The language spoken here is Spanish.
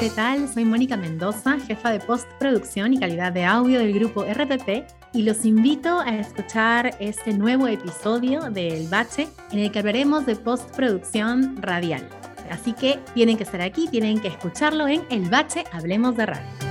¿qué tal? Soy Mónica Mendoza, jefa de postproducción y calidad de audio del grupo RPP y los invito a escuchar este nuevo episodio del Bache en el que hablaremos de postproducción radial. Así que tienen que estar aquí, tienen que escucharlo en El Bache Hablemos de Radio.